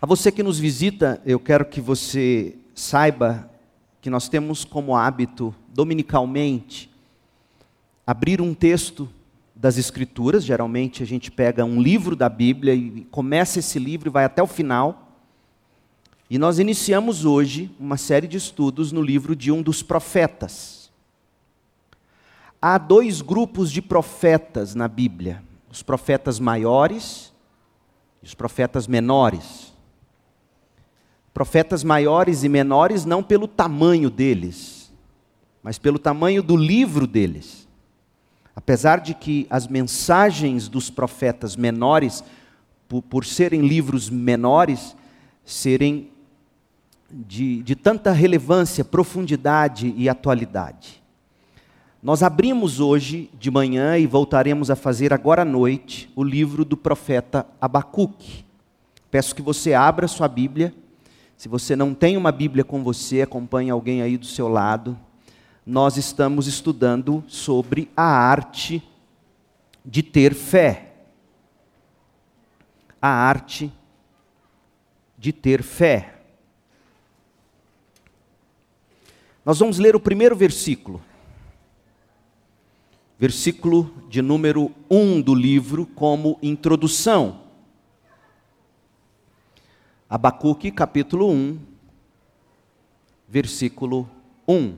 A você que nos visita, eu quero que você saiba que nós temos como hábito, dominicalmente, abrir um texto das Escrituras. Geralmente a gente pega um livro da Bíblia e começa esse livro e vai até o final. E nós iniciamos hoje uma série de estudos no livro de um dos profetas. Há dois grupos de profetas na Bíblia: os profetas maiores e os profetas menores. Profetas maiores e menores não pelo tamanho deles, mas pelo tamanho do livro deles. Apesar de que as mensagens dos profetas menores, por, por serem livros menores, serem de, de tanta relevância, profundidade e atualidade. Nós abrimos hoje de manhã e voltaremos a fazer agora à noite o livro do profeta Abacuque. Peço que você abra sua Bíblia. Se você não tem uma Bíblia com você, acompanhe alguém aí do seu lado. Nós estamos estudando sobre a arte de ter fé. A arte de ter fé. Nós vamos ler o primeiro versículo. Versículo de número 1 do livro, como introdução. Abacuque, capítulo 1, versículo 1.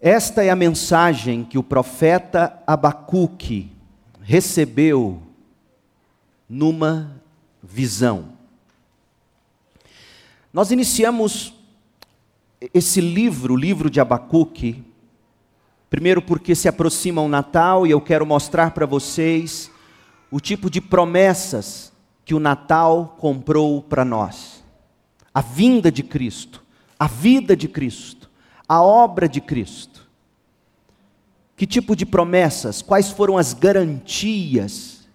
Esta é a mensagem que o profeta Abacuque recebeu numa visão. Nós iniciamos esse livro, o livro de Abacuque, primeiro porque se aproxima o Natal e eu quero mostrar para vocês o tipo de promessas que o Natal comprou para nós. A vinda de Cristo, a vida de Cristo, a obra de Cristo. Que tipo de promessas, quais foram as garantias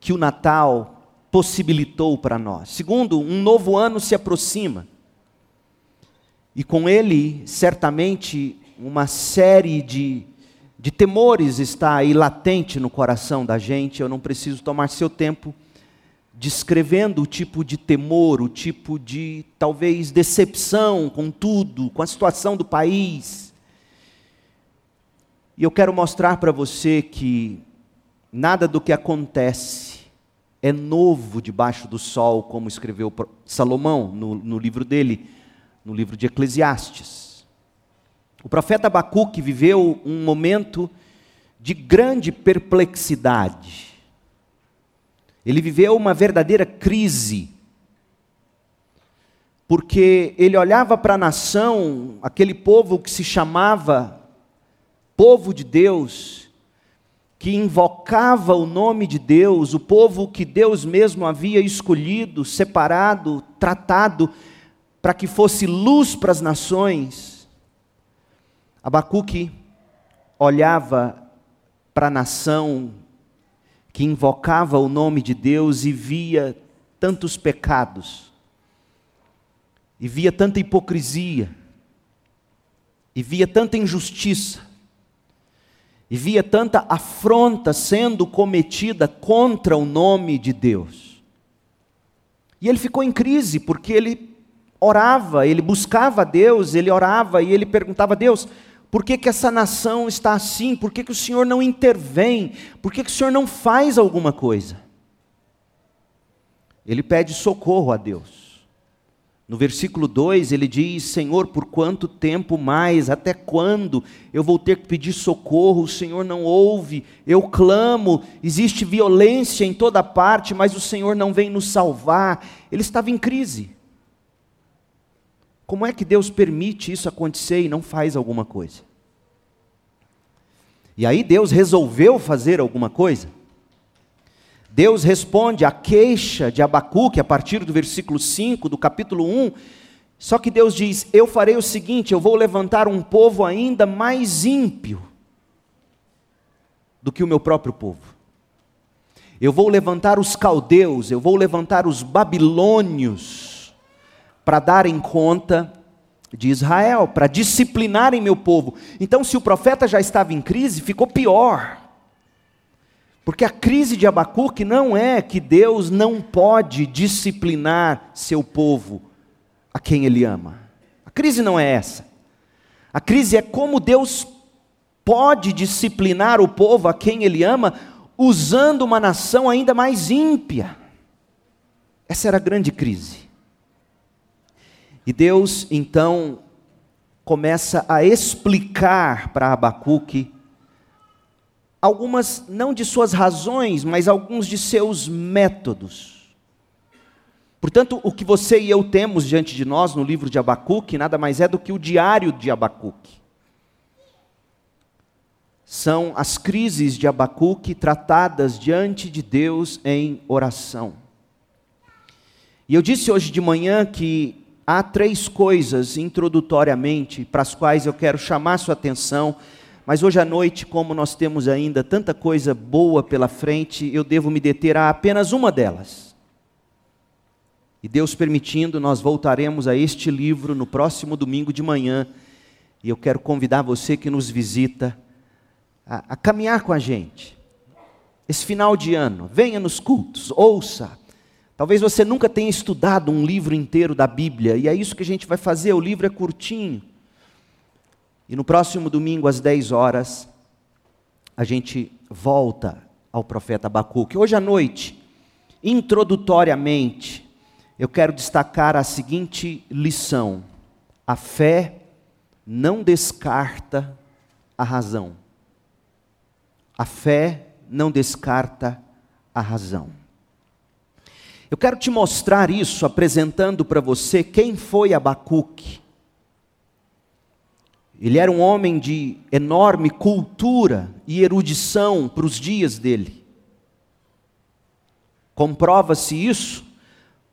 que o Natal possibilitou para nós. Segundo, um novo ano se aproxima. E com ele, certamente, uma série de, de temores está aí latente no coração da gente. Eu não preciso tomar seu tempo descrevendo o tipo de temor, o tipo de talvez decepção com tudo, com a situação do país. E eu quero mostrar para você que nada do que acontece é novo debaixo do sol, como escreveu Salomão no, no livro dele, no livro de Eclesiastes. O profeta Abacuque viveu um momento de grande perplexidade. Ele viveu uma verdadeira crise, porque ele olhava para a nação, aquele povo que se chamava povo de Deus, que invocava o nome de Deus, o povo que Deus mesmo havia escolhido, separado, tratado, para que fosse luz para as nações. Abacuque olhava para a nação que invocava o nome de Deus e via tantos pecados, e via tanta hipocrisia, e via tanta injustiça, e via tanta afronta sendo cometida contra o nome de Deus. E ele ficou em crise, porque ele orava, ele buscava Deus, ele orava e ele perguntava a Deus: por que, que essa nação está assim? Por que, que o Senhor não intervém? Por que, que o Senhor não faz alguma coisa? Ele pede socorro a Deus. No versículo 2 ele diz: Senhor, por quanto tempo mais? Até quando eu vou ter que pedir socorro? O Senhor não ouve, eu clamo, existe violência em toda parte, mas o Senhor não vem nos salvar. Ele estava em crise. Como é que Deus permite isso acontecer e não faz alguma coisa? E aí Deus resolveu fazer alguma coisa? Deus responde à queixa de Abacuque a partir do versículo 5 do capítulo 1. Só que Deus diz: Eu farei o seguinte, eu vou levantar um povo ainda mais ímpio do que o meu próprio povo. Eu vou levantar os caldeus, eu vou levantar os babilônios para darem conta de Israel, para disciplinarem meu povo. Então, se o profeta já estava em crise, ficou pior. Porque a crise de Abacuque não é que Deus não pode disciplinar seu povo, a quem ele ama. A crise não é essa. A crise é como Deus pode disciplinar o povo a quem ele ama, usando uma nação ainda mais ímpia. Essa era a grande crise. E Deus então começa a explicar para Abacuque algumas, não de suas razões, mas alguns de seus métodos. Portanto, o que você e eu temos diante de nós no livro de Abacuque nada mais é do que o diário de Abacuque. São as crises de Abacuque tratadas diante de Deus em oração. E eu disse hoje de manhã que há três coisas introdutoriamente para as quais eu quero chamar sua atenção, mas hoje à noite, como nós temos ainda tanta coisa boa pela frente, eu devo me deter a apenas uma delas. E Deus permitindo, nós voltaremos a este livro no próximo domingo de manhã, e eu quero convidar você que nos visita a, a caminhar com a gente. Esse final de ano, venha nos cultos, ouça, Talvez você nunca tenha estudado um livro inteiro da Bíblia, e é isso que a gente vai fazer. O livro é curtinho. E no próximo domingo, às 10 horas, a gente volta ao profeta Abacuque. Hoje à noite, introdutoriamente, eu quero destacar a seguinte lição: a fé não descarta a razão. A fé não descarta a razão. Eu quero te mostrar isso apresentando para você quem foi Abacuque. Ele era um homem de enorme cultura e erudição para os dias dele. Comprova-se isso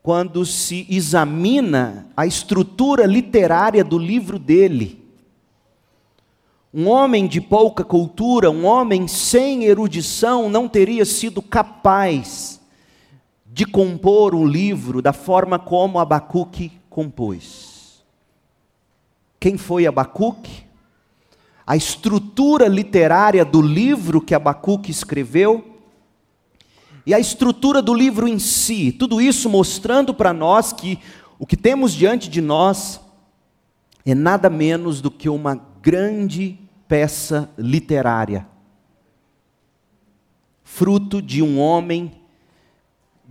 quando se examina a estrutura literária do livro dele. Um homem de pouca cultura, um homem sem erudição, não teria sido capaz de compor um livro da forma como Abacuque compôs. Quem foi Abacuque? A estrutura literária do livro que Abacuque escreveu e a estrutura do livro em si, tudo isso mostrando para nós que o que temos diante de nós é nada menos do que uma grande peça literária, fruto de um homem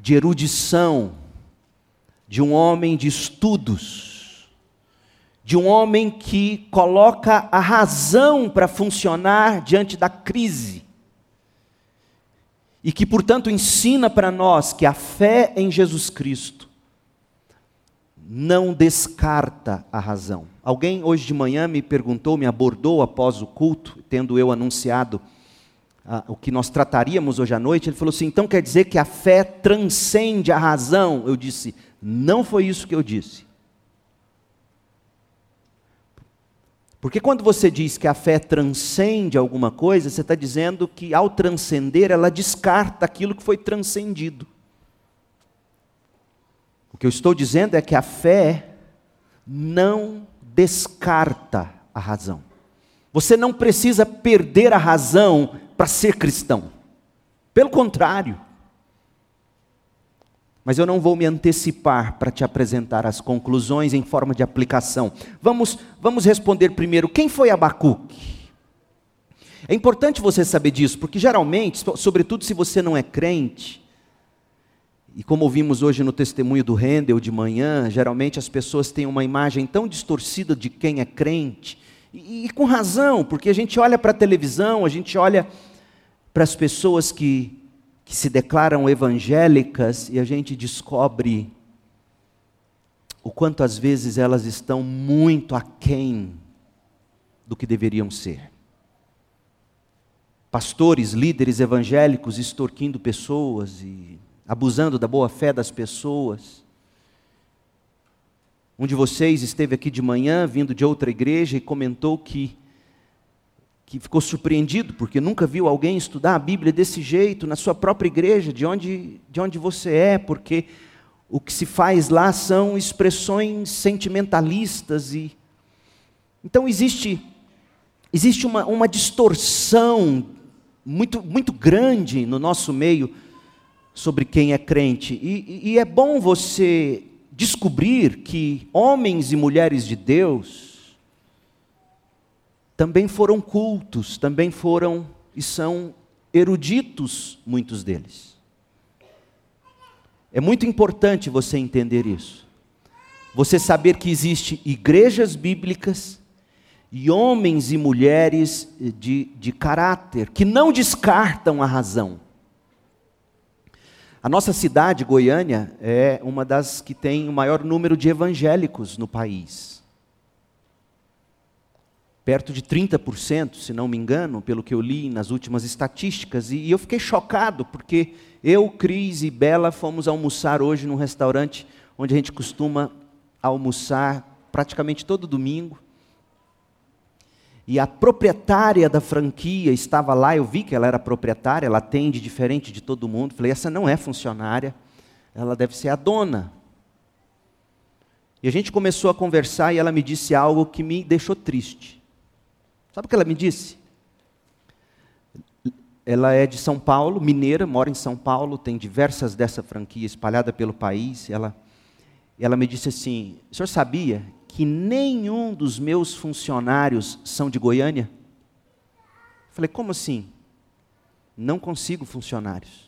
de erudição, de um homem de estudos, de um homem que coloca a razão para funcionar diante da crise. E que, portanto, ensina para nós que a fé em Jesus Cristo não descarta a razão. Alguém hoje de manhã me perguntou, me abordou após o culto, tendo eu anunciado ah, o que nós trataríamos hoje à noite, ele falou assim: então quer dizer que a fé transcende a razão? Eu disse: não foi isso que eu disse. Porque quando você diz que a fé transcende alguma coisa, você está dizendo que ao transcender ela descarta aquilo que foi transcendido. O que eu estou dizendo é que a fé não descarta a razão. Você não precisa perder a razão para ser cristão. Pelo contrário. Mas eu não vou me antecipar para te apresentar as conclusões em forma de aplicação. Vamos, vamos responder primeiro: quem foi Abacuque? É importante você saber disso, porque geralmente, sobretudo se você não é crente, e como ouvimos hoje no testemunho do Rendel de manhã, geralmente as pessoas têm uma imagem tão distorcida de quem é crente, e, e com razão, porque a gente olha para a televisão, a gente olha para as pessoas que, que se declaram evangélicas e a gente descobre o quanto às vezes elas estão muito aquém do que deveriam ser. Pastores, líderes evangélicos extorquindo pessoas e abusando da boa fé das pessoas. Um de vocês esteve aqui de manhã, vindo de outra igreja, e comentou que que ficou surpreendido porque nunca viu alguém estudar a Bíblia desse jeito na sua própria igreja, de onde, de onde você é, porque o que se faz lá são expressões sentimentalistas e então existe existe uma, uma distorção muito, muito grande no nosso meio sobre quem é crente. E, e é bom você descobrir que homens e mulheres de Deus também foram cultos, também foram e são eruditos, muitos deles. É muito importante você entender isso. Você saber que existem igrejas bíblicas e homens e mulheres de, de caráter que não descartam a razão. A nossa cidade, Goiânia, é uma das que tem o maior número de evangélicos no país. Perto de 30%, se não me engano, pelo que eu li nas últimas estatísticas. E eu fiquei chocado, porque eu, Cris e Bela fomos almoçar hoje num restaurante onde a gente costuma almoçar praticamente todo domingo e a proprietária da franquia estava lá, eu vi que ela era proprietária, ela atende diferente de todo mundo. Falei, essa não é funcionária, ela deve ser a dona. E a gente começou a conversar e ela me disse algo que me deixou triste. Sabe o que ela me disse? Ela é de São Paulo, mineira, mora em São Paulo, tem diversas dessa franquia espalhada pelo país. Ela, ela me disse assim: o senhor sabia que nenhum dos meus funcionários são de Goiânia? Falei, como assim? Não consigo funcionários.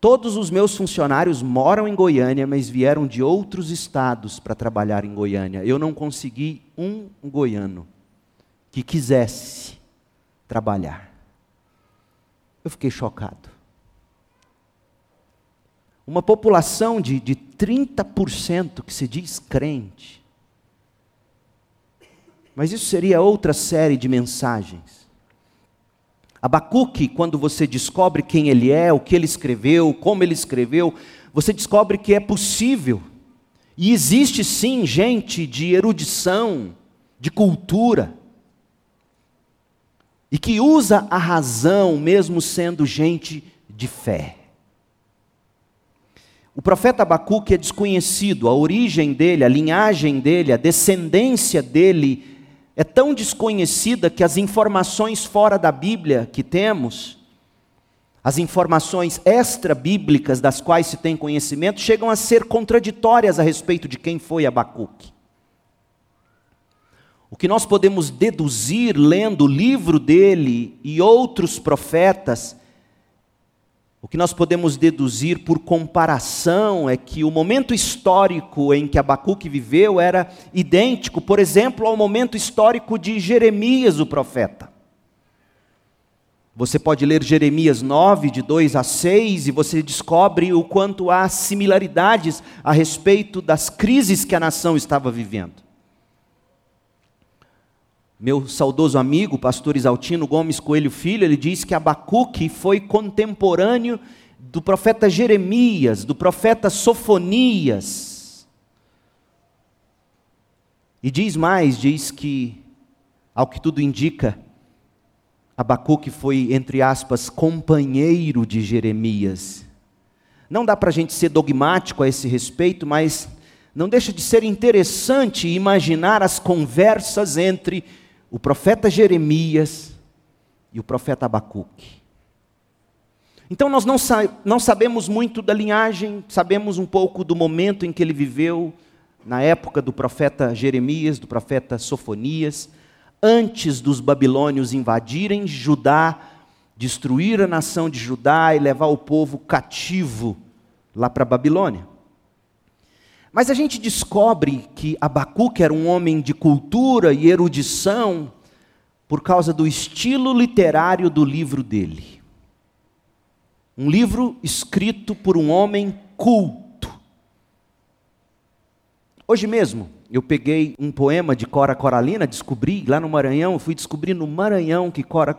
Todos os meus funcionários moram em Goiânia, mas vieram de outros estados para trabalhar em Goiânia. Eu não consegui um goiano que quisesse trabalhar. Eu fiquei chocado. Uma população de, de 30% que se diz crente. Mas isso seria outra série de mensagens. Abacuque, quando você descobre quem ele é, o que ele escreveu, como ele escreveu, você descobre que é possível. E existe sim gente de erudição, de cultura, e que usa a razão mesmo sendo gente de fé. O profeta Abacuque é desconhecido, a origem dele, a linhagem dele, a descendência dele é tão desconhecida que as informações fora da Bíblia que temos, as informações extra-bíblicas das quais se tem conhecimento, chegam a ser contraditórias a respeito de quem foi Abacuque. O que nós podemos deduzir lendo o livro dele e outros profetas o que nós podemos deduzir por comparação é que o momento histórico em que Abacuque viveu era idêntico, por exemplo, ao momento histórico de Jeremias, o profeta. Você pode ler Jeremias 9, de 2 a 6, e você descobre o quanto há similaridades a respeito das crises que a nação estava vivendo. Meu saudoso amigo, pastor Isaltino Gomes Coelho Filho, ele diz que Abacuque foi contemporâneo do profeta Jeremias, do profeta Sofonias. E diz mais, diz que, ao que tudo indica, Abacuque foi, entre aspas, companheiro de Jeremias. Não dá para a gente ser dogmático a esse respeito, mas não deixa de ser interessante imaginar as conversas entre o profeta Jeremias e o profeta Abacuque. Então nós não, sa não sabemos muito da linhagem, sabemos um pouco do momento em que ele viveu, na época do profeta Jeremias, do profeta Sofonias, antes dos babilônios invadirem Judá, destruir a nação de Judá e levar o povo cativo lá para a Babilônia. Mas a gente descobre que Abacuque era um homem de cultura e erudição por causa do estilo literário do livro dele. Um livro escrito por um homem culto. Hoje mesmo, eu peguei um poema de Cora Coralina, descobri lá no Maranhão, fui descobrir no Maranhão que Cora,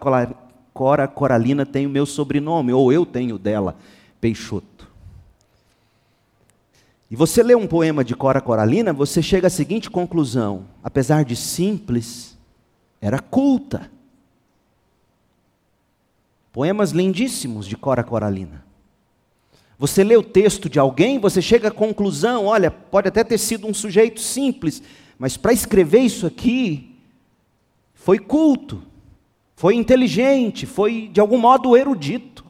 Cora Coralina tem o meu sobrenome, ou eu tenho dela, Peixoto. E você lê um poema de Cora Coralina, você chega à seguinte conclusão: apesar de simples, era culta. Poemas lindíssimos de Cora Coralina. Você lê o texto de alguém, você chega à conclusão: olha, pode até ter sido um sujeito simples, mas para escrever isso aqui, foi culto, foi inteligente, foi de algum modo erudito.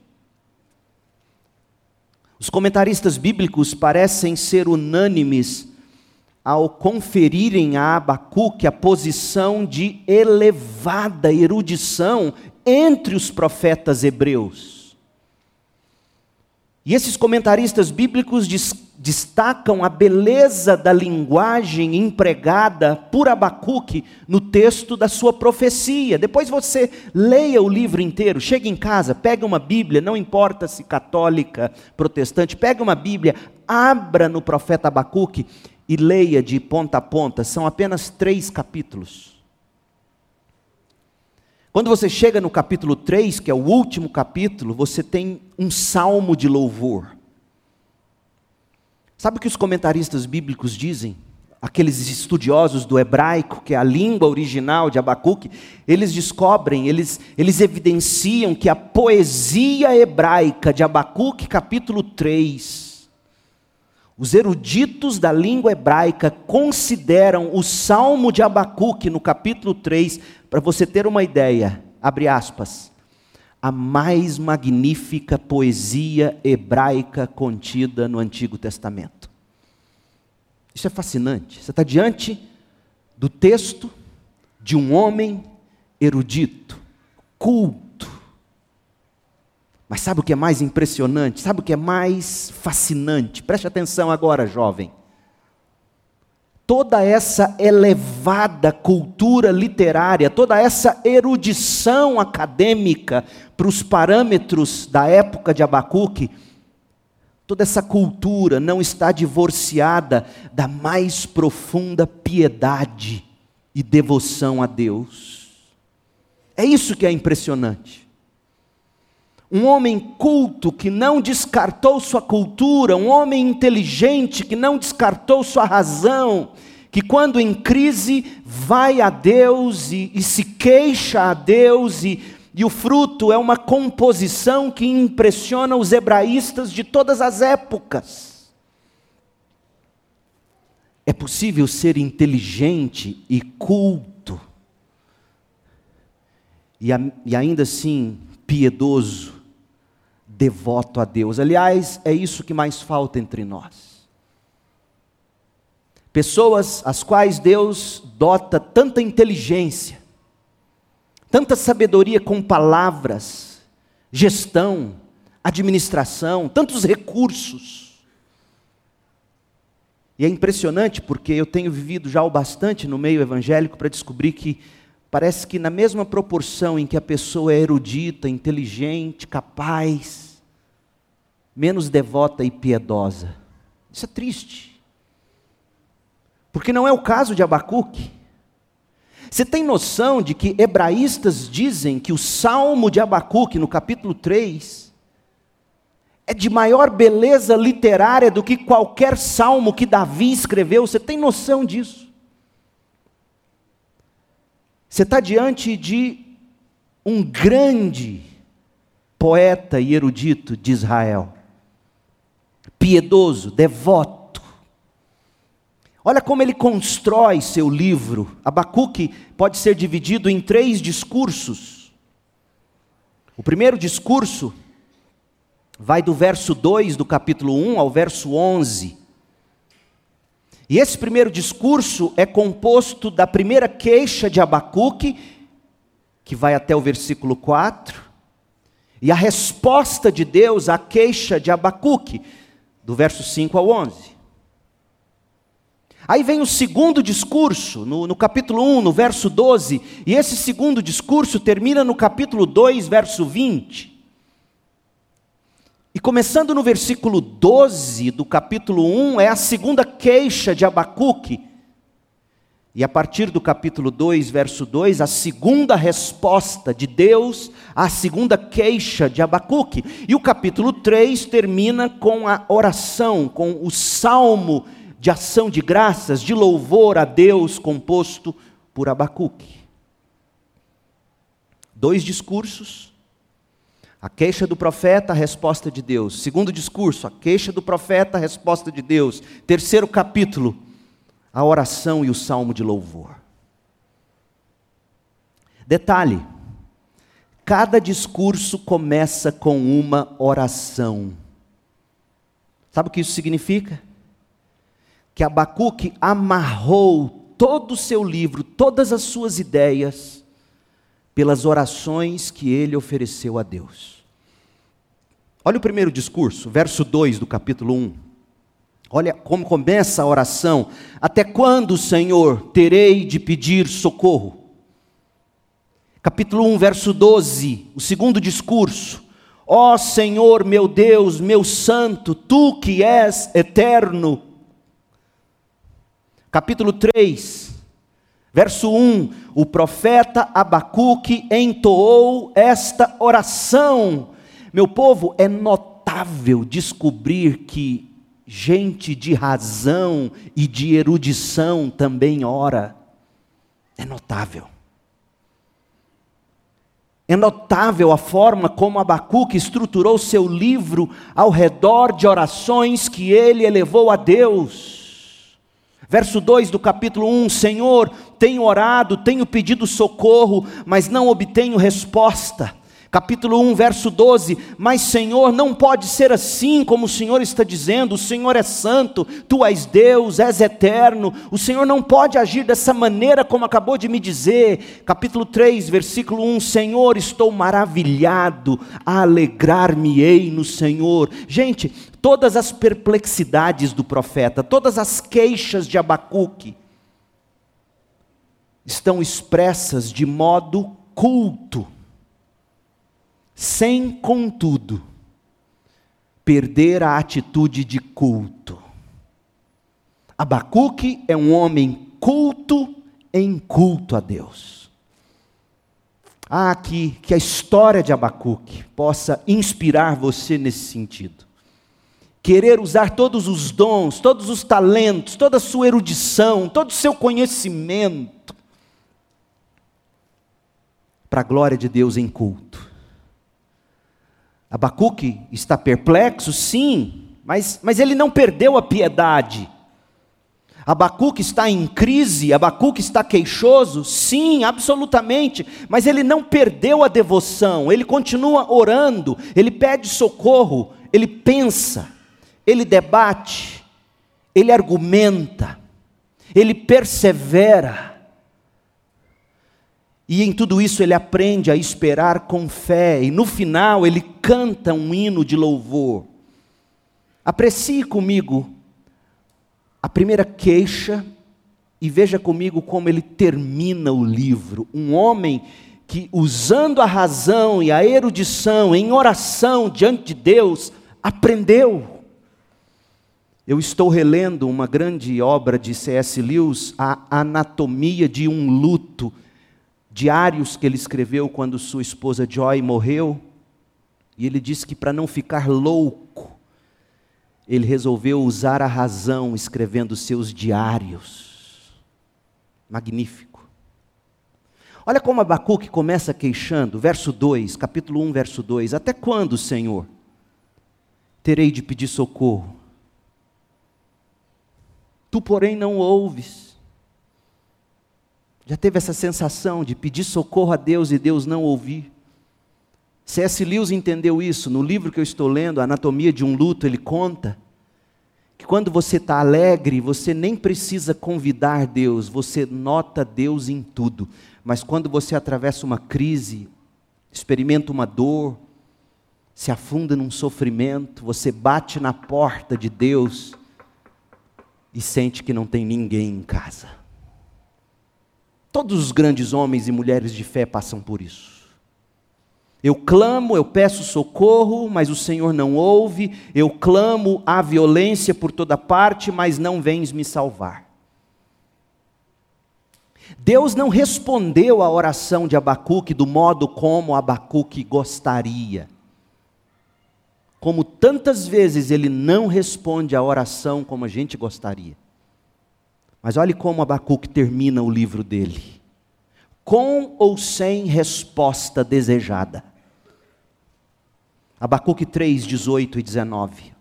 Os comentaristas bíblicos parecem ser unânimes ao conferirem a Abacuque a posição de elevada erudição entre os profetas hebreus. E esses comentaristas bíblicos destacam a beleza da linguagem empregada por Abacuque no texto da sua profecia. Depois você leia o livro inteiro, chega em casa, pega uma Bíblia, não importa se católica, protestante, pega uma Bíblia, abra no profeta Abacuque e leia de ponta a ponta, são apenas três capítulos. Quando você chega no capítulo 3, que é o último capítulo, você tem um salmo de louvor. Sabe o que os comentaristas bíblicos dizem? Aqueles estudiosos do hebraico, que é a língua original de Abacuque, eles descobrem, eles, eles evidenciam que a poesia hebraica de Abacuque, capítulo 3, os eruditos da língua hebraica consideram o salmo de Abacuque, no capítulo 3, para você ter uma ideia, abre aspas, a mais magnífica poesia hebraica contida no Antigo Testamento. Isso é fascinante. Você está diante do texto de um homem erudito, culto. Mas sabe o que é mais impressionante? Sabe o que é mais fascinante? Preste atenção agora, jovem toda essa elevada cultura literária, toda essa erudição acadêmica para os parâmetros da época de Abacuque, toda essa cultura não está divorciada da mais profunda piedade e devoção a Deus. É isso que é impressionante. Um homem culto que não descartou sua cultura, um homem inteligente que não descartou sua razão, que quando em crise vai a Deus e, e se queixa a Deus, e, e o fruto é uma composição que impressiona os hebraístas de todas as épocas. É possível ser inteligente e culto, e, e ainda assim piedoso, devoto a Deus. Aliás, é isso que mais falta entre nós. Pessoas às quais Deus dota tanta inteligência, tanta sabedoria com palavras, gestão, administração, tantos recursos. E é impressionante porque eu tenho vivido já o bastante no meio evangélico para descobrir que parece que na mesma proporção em que a pessoa é erudita, inteligente, capaz, menos devota e piedosa. Isso é triste. Porque não é o caso de Abacuque. Você tem noção de que hebraístas dizem que o salmo de Abacuque, no capítulo 3, é de maior beleza literária do que qualquer salmo que Davi escreveu? Você tem noção disso? Você está diante de um grande poeta e erudito de Israel piedoso, devoto. Olha como ele constrói seu livro. Abacuque pode ser dividido em três discursos. O primeiro discurso vai do verso 2 do capítulo 1 ao verso 11. E esse primeiro discurso é composto da primeira queixa de Abacuque, que vai até o versículo 4, e a resposta de Deus à queixa de Abacuque, do verso 5 ao 11. Aí vem o segundo discurso, no, no, capítulo 1, no verso 12, e esse segundo discurso termina no capítulo 2, verso 20. E começando no versículo 12 do capítulo 1, é a segunda queixa de Abacuque, e a partir do capítulo 2, verso 2, a segunda resposta de Deus à segunda queixa de Abacuque. E o capítulo 3 termina com a oração, com o salmo de ação de graças, de louvor a Deus composto por Abacuque. Dois discursos. A queixa do profeta, a resposta de Deus. Segundo discurso, a queixa do profeta, a resposta de Deus. Terceiro capítulo, a oração e o salmo de louvor. Detalhe: Cada discurso começa com uma oração. Sabe o que isso significa? Que Abacuque amarrou todo o seu livro, todas as suas ideias, pelas orações que ele ofereceu a Deus. Olha o primeiro discurso, verso 2 do capítulo 1. Olha como começa a oração. Até quando, Senhor, terei de pedir socorro? Capítulo 1, verso 12, o segundo discurso. Ó oh, Senhor, meu Deus, meu santo, tu que és eterno. Capítulo 3, verso 1, o profeta Abacuque entoou esta oração. Meu povo, é notável descobrir que gente de razão e de erudição também ora. É notável. É notável a forma como Abacuque estruturou seu livro ao redor de orações que ele elevou a Deus. Verso 2 do capítulo 1: Senhor, tenho orado, tenho pedido socorro, mas não obtenho resposta capítulo 1, verso 12: Mas Senhor, não pode ser assim como o Senhor está dizendo, o Senhor é santo, tu és Deus, és eterno, o Senhor não pode agir dessa maneira como acabou de me dizer. Capítulo 3, versículo 1: Senhor, estou maravilhado, alegrar-me-ei no Senhor. Gente, todas as perplexidades do profeta, todas as queixas de Abacuque, estão expressas de modo culto sem, contudo, perder a atitude de culto. Abacuque é um homem culto em culto a Deus. Ah, que, que a história de Abacuque possa inspirar você nesse sentido. Querer usar todos os dons, todos os talentos, toda a sua erudição, todo o seu conhecimento para a glória de Deus em culto. Abacuque está perplexo, sim, mas, mas ele não perdeu a piedade. Abacuque está em crise, Abacuque está queixoso, sim, absolutamente, mas ele não perdeu a devoção, ele continua orando, ele pede socorro, ele pensa, ele debate, ele argumenta, ele persevera. E em tudo isso ele aprende a esperar com fé, e no final ele canta um hino de louvor. Aprecie comigo a primeira queixa e veja comigo como ele termina o livro. Um homem que, usando a razão e a erudição em oração diante de Deus, aprendeu. Eu estou relendo uma grande obra de C.S. Lewis, A Anatomia de um Luto diários que ele escreveu quando sua esposa Joy morreu. E ele disse que para não ficar louco, ele resolveu usar a razão escrevendo seus diários. Magnífico. Olha como Abacuque começa queixando, verso 2, capítulo 1, verso 2: Até quando, Senhor, terei de pedir socorro? Tu, porém, não ouves. Já teve essa sensação de pedir socorro a Deus e Deus não ouvir? C.S. Lewis entendeu isso. No livro que eu estou lendo, Anatomia de um Luto, ele conta que quando você está alegre, você nem precisa convidar Deus, você nota Deus em tudo. Mas quando você atravessa uma crise, experimenta uma dor, se afunda num sofrimento, você bate na porta de Deus e sente que não tem ninguém em casa. Todos os grandes homens e mulheres de fé passam por isso. Eu clamo, eu peço socorro, mas o Senhor não ouve. Eu clamo, há violência por toda parte, mas não vens me salvar. Deus não respondeu à oração de Abacuque do modo como Abacuque gostaria. Como tantas vezes ele não responde à oração como a gente gostaria. Mas olhe como Abacuque termina o livro dele. Com ou sem resposta desejada. Abacuque 3, 18 e 19.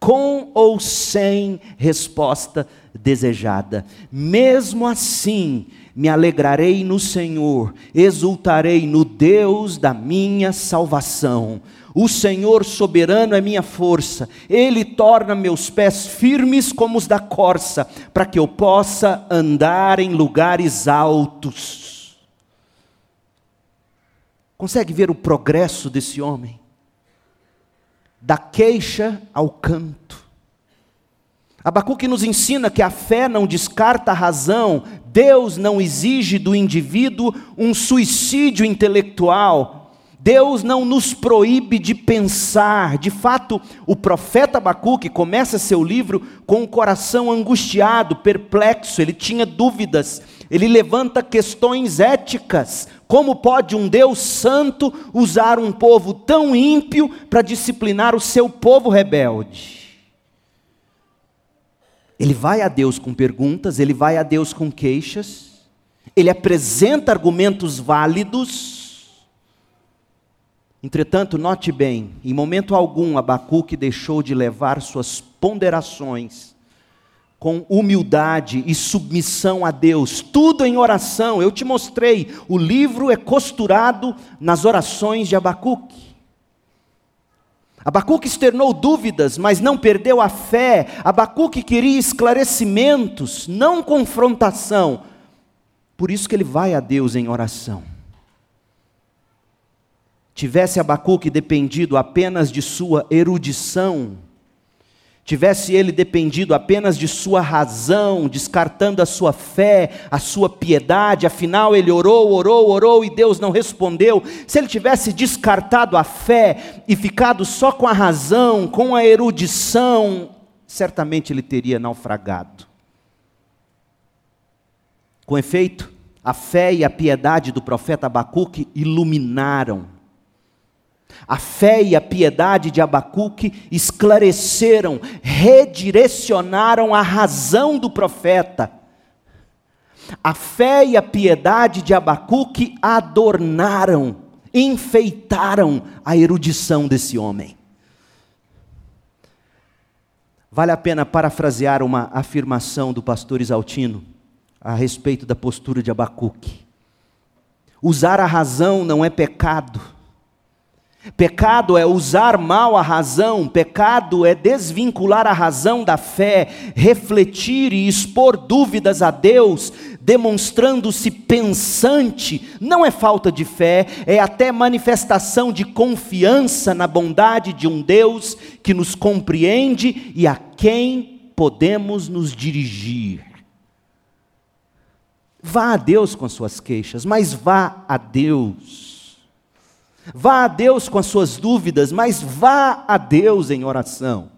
Com ou sem resposta desejada. Mesmo assim, me alegrarei no Senhor, exultarei no Deus da minha salvação. O Senhor soberano é minha força, Ele torna meus pés firmes como os da corça, para que eu possa andar em lugares altos. Consegue ver o progresso desse homem? Da queixa ao canto. Abacuque nos ensina que a fé não descarta a razão, Deus não exige do indivíduo um suicídio intelectual, Deus não nos proíbe de pensar. De fato, o profeta Abacuque começa seu livro com o coração angustiado, perplexo, ele tinha dúvidas, ele levanta questões éticas. Como pode um Deus santo usar um povo tão ímpio para disciplinar o seu povo rebelde? Ele vai a Deus com perguntas, ele vai a Deus com queixas, ele apresenta argumentos válidos, Entretanto, note bem, em momento algum Abacuque deixou de levar suas ponderações com humildade e submissão a Deus, tudo em oração. Eu te mostrei, o livro é costurado nas orações de Abacuque. Abacuque externou dúvidas, mas não perdeu a fé. Abacuque queria esclarecimentos, não confrontação. Por isso que ele vai a Deus em oração. Tivesse Abacuque dependido apenas de sua erudição, tivesse ele dependido apenas de sua razão, descartando a sua fé, a sua piedade, afinal ele orou, orou, orou e Deus não respondeu. Se ele tivesse descartado a fé e ficado só com a razão, com a erudição, certamente ele teria naufragado. Com efeito, a fé e a piedade do profeta Abacuque iluminaram a fé e a piedade de Abacuque esclareceram, redirecionaram a razão do profeta. A fé e a piedade de Abacuque adornaram, enfeitaram a erudição desse homem. Vale a pena parafrasear uma afirmação do pastor Isaltino a respeito da postura de Abacuque. Usar a razão não é pecado Pecado é usar mal a razão, pecado é desvincular a razão da fé, refletir e expor dúvidas a Deus, demonstrando-se pensante, não é falta de fé, é até manifestação de confiança na bondade de um Deus que nos compreende e a quem podemos nos dirigir. Vá a Deus com suas queixas, mas vá a Deus Vá a Deus com as suas dúvidas, mas vá a Deus em oração.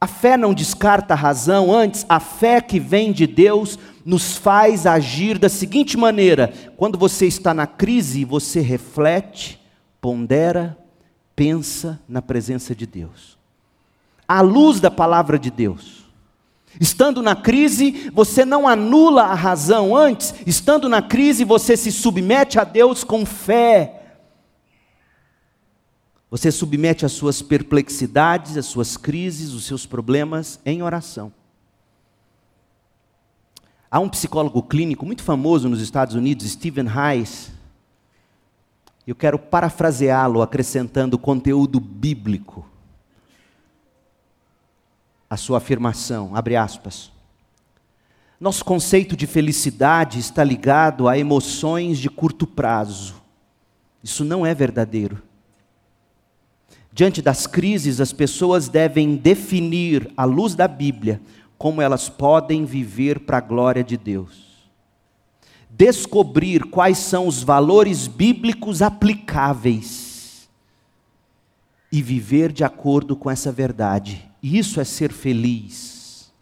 A fé não descarta a razão, antes, a fé que vem de Deus nos faz agir da seguinte maneira: quando você está na crise, você reflete, pondera, pensa na presença de Deus, à luz da palavra de Deus. Estando na crise, você não anula a razão, antes, estando na crise, você se submete a Deus com fé você submete as suas perplexidades, as suas crises, os seus problemas em oração. Há um psicólogo clínico muito famoso nos Estados Unidos, Stephen Hayes. Eu quero parafraseá-lo acrescentando conteúdo bíblico à sua afirmação, abre aspas. Nosso conceito de felicidade está ligado a emoções de curto prazo. Isso não é verdadeiro. Diante das crises, as pessoas devem definir, à luz da Bíblia, como elas podem viver para a glória de Deus. Descobrir quais são os valores bíblicos aplicáveis e viver de acordo com essa verdade. Isso é ser feliz.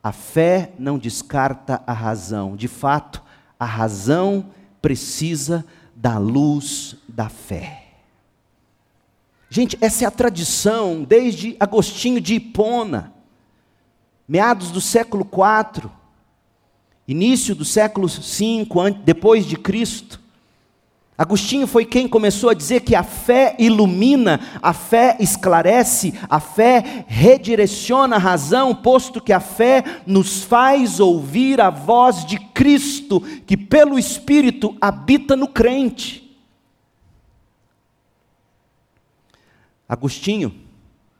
A fé não descarta a razão. De fato, a razão precisa da luz da fé. Gente, essa é a tradição desde Agostinho de Hipona, meados do século IV, início do século V, depois de Cristo. Agostinho foi quem começou a dizer que a fé ilumina, a fé esclarece, a fé redireciona a razão, posto que a fé nos faz ouvir a voz de Cristo, que pelo Espírito habita no crente. Agostinho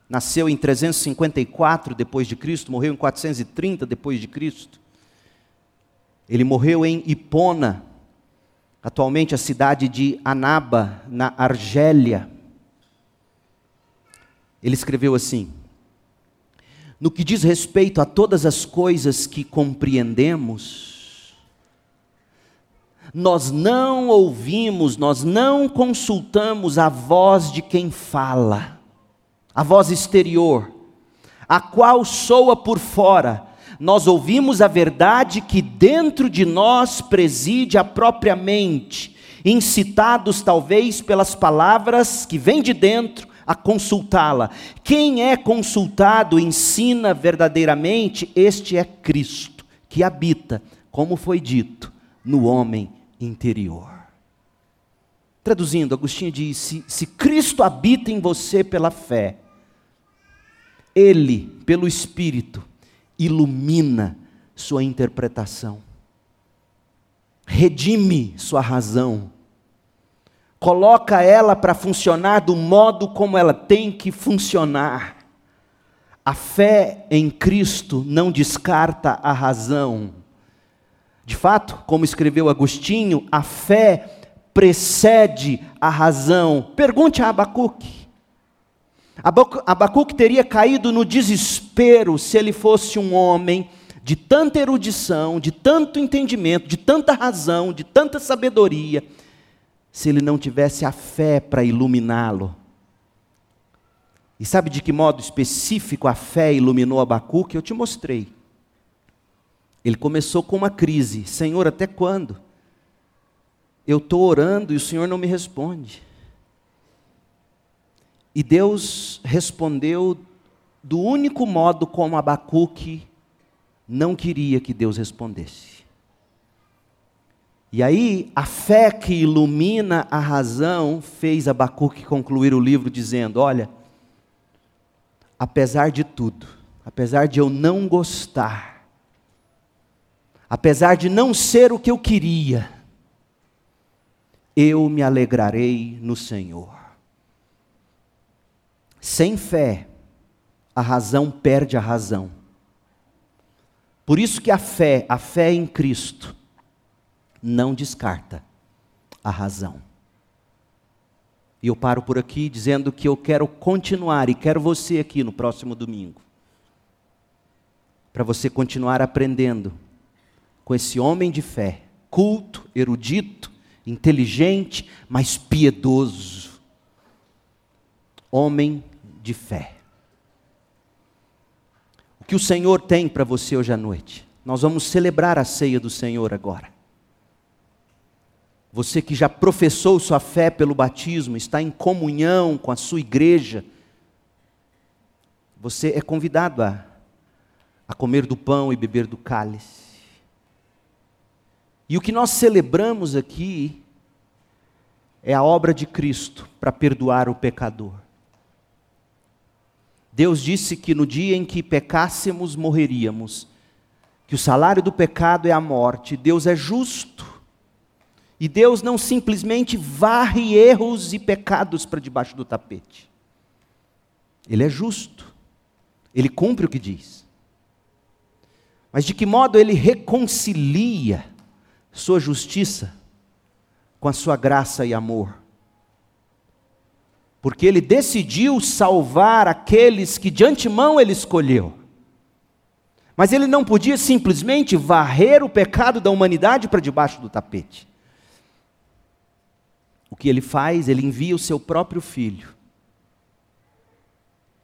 nasceu em 354 depois de Cristo, morreu em 430 depois de Cristo. Ele morreu em Hipona, atualmente a cidade de Anaba, na Argélia. Ele escreveu assim: No que diz respeito a todas as coisas que compreendemos, nós não ouvimos, nós não consultamos a voz de quem fala, a voz exterior, a qual soa por fora nós ouvimos a verdade que dentro de nós preside a própria mente, incitados talvez pelas palavras que vêm de dentro a consultá-la. Quem é consultado ensina verdadeiramente, este é Cristo, que habita, como foi dito, no homem interior. Traduzindo, Agostinho diz: se, se Cristo habita em você pela fé, Ele, pelo Espírito, ilumina sua interpretação, redime sua razão, coloca ela para funcionar do modo como ela tem que funcionar. A fé em Cristo não descarta a razão. De fato, como escreveu Agostinho, a fé precede a razão. Pergunte a Abacuque. Abacuque teria caído no desespero se ele fosse um homem de tanta erudição, de tanto entendimento, de tanta razão, de tanta sabedoria, se ele não tivesse a fé para iluminá-lo. E sabe de que modo específico a fé iluminou Abacuque? Eu te mostrei. Ele começou com uma crise: Senhor, até quando? Eu estou orando e o Senhor não me responde. E Deus respondeu do único modo como Abacuque não queria que Deus respondesse. E aí, a fé que ilumina a razão fez Abacuque concluir o livro dizendo: Olha, apesar de tudo, apesar de eu não gostar, apesar de não ser o que eu queria, eu me alegrarei no Senhor. Sem fé, a razão perde a razão. Por isso que a fé, a fé em Cristo, não descarta a razão. E eu paro por aqui dizendo que eu quero continuar e quero você aqui no próximo domingo. Para você continuar aprendendo com esse homem de fé, culto, erudito, inteligente, mas piedoso. Homem de fé. O que o Senhor tem para você hoje à noite? Nós vamos celebrar a ceia do Senhor agora. Você que já professou sua fé pelo batismo, está em comunhão com a sua igreja, você é convidado a, a comer do pão e beber do cálice. E o que nós celebramos aqui é a obra de Cristo para perdoar o pecador. Deus disse que no dia em que pecássemos, morreríamos, que o salário do pecado é a morte. Deus é justo. E Deus não simplesmente varre erros e pecados para debaixo do tapete. Ele é justo. Ele cumpre o que diz. Mas de que modo ele reconcilia sua justiça com a sua graça e amor? porque ele decidiu salvar aqueles que de antemão ele escolheu. Mas ele não podia simplesmente varrer o pecado da humanidade para debaixo do tapete. O que ele faz? Ele envia o seu próprio filho,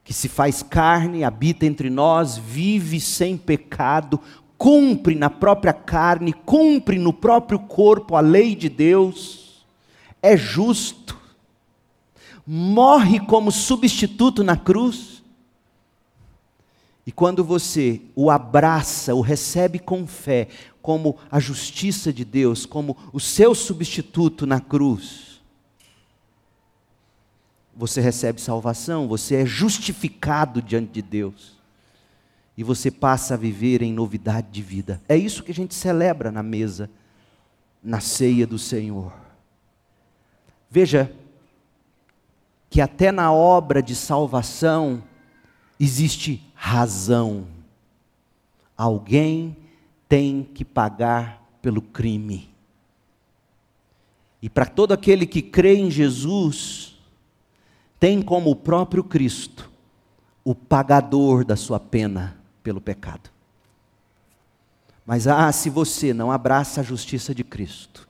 que se faz carne, habita entre nós, vive sem pecado, cumpre na própria carne, cumpre no próprio corpo a lei de Deus, é justo morre como substituto na cruz. E quando você o abraça, o recebe com fé, como a justiça de Deus, como o seu substituto na cruz, você recebe salvação, você é justificado diante de Deus. E você passa a viver em novidade de vida. É isso que a gente celebra na mesa, na ceia do Senhor. Veja que até na obra de salvação existe razão. Alguém tem que pagar pelo crime. E para todo aquele que crê em Jesus, tem como o próprio Cristo o pagador da sua pena pelo pecado. Mas ah, se você não abraça a justiça de Cristo,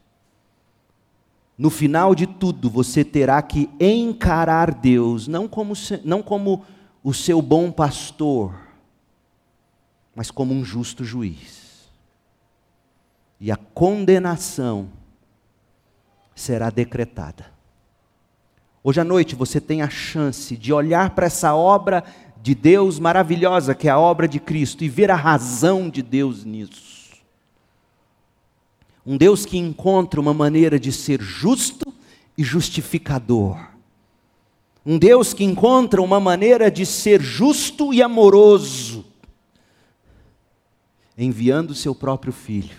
no final de tudo você terá que encarar Deus, não como, não como o seu bom pastor, mas como um justo juiz. E a condenação será decretada. Hoje à noite você tem a chance de olhar para essa obra de Deus maravilhosa, que é a obra de Cristo, e ver a razão de Deus nisso. Um Deus que encontra uma maneira de ser justo e justificador. Um Deus que encontra uma maneira de ser justo e amoroso, enviando o seu próprio filho.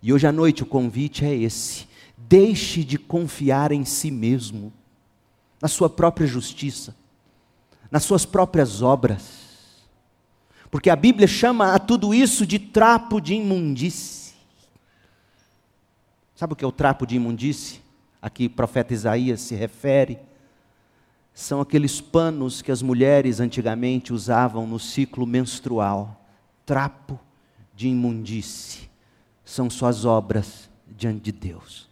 E hoje à noite o convite é esse Deixe de confiar em si mesmo, na sua própria justiça, nas suas próprias obras. Porque a Bíblia chama a tudo isso de trapo de imundície. Sabe o que é o trapo de imundície? Aqui o profeta Isaías se refere. São aqueles panos que as mulheres antigamente usavam no ciclo menstrual. Trapo de imundície. São suas obras diante de Deus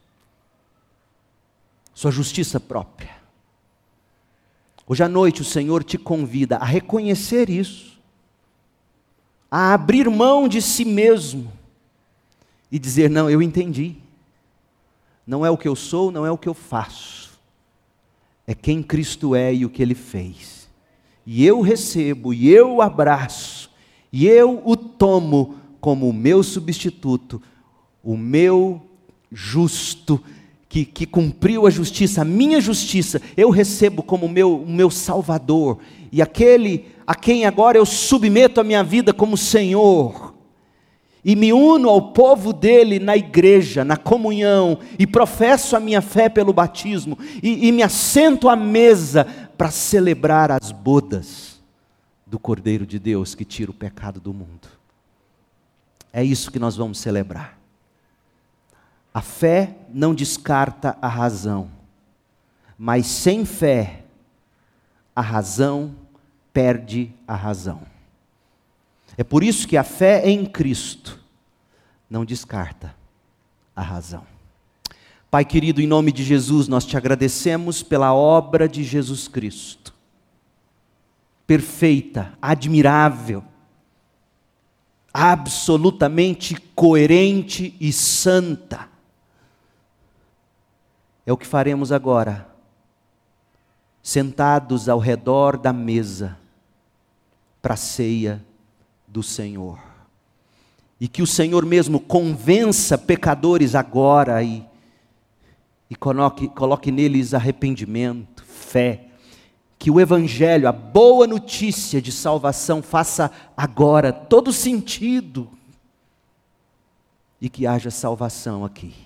sua justiça própria. Hoje à noite o Senhor te convida a reconhecer isso, a abrir mão de si mesmo e dizer: Não, eu entendi. Não é o que eu sou, não é o que eu faço, é quem Cristo é e o que ele fez. E eu recebo, e eu abraço, e eu o tomo como o meu substituto, o meu justo que, que cumpriu a justiça, a minha justiça, eu recebo como meu, meu Salvador, e aquele a quem agora eu submeto a minha vida como Senhor, e me uno ao povo dele na igreja, na comunhão, e professo a minha fé pelo batismo, e, e me assento à mesa para celebrar as bodas do Cordeiro de Deus que tira o pecado do mundo. É isso que nós vamos celebrar. A fé não descarta a razão, mas sem fé, a razão perde a razão. É por isso que a fé em Cristo não descarta a razão. Pai querido, em nome de Jesus, nós te agradecemos pela obra de Jesus Cristo. Perfeita, admirável, absolutamente coerente e santa é o que faremos agora, sentados ao redor da mesa, para a ceia do Senhor. E que o Senhor mesmo convença pecadores agora e, e coloque, coloque neles arrependimento, fé. Que o Evangelho, a boa notícia de salvação, faça agora todo sentido. E que haja salvação aqui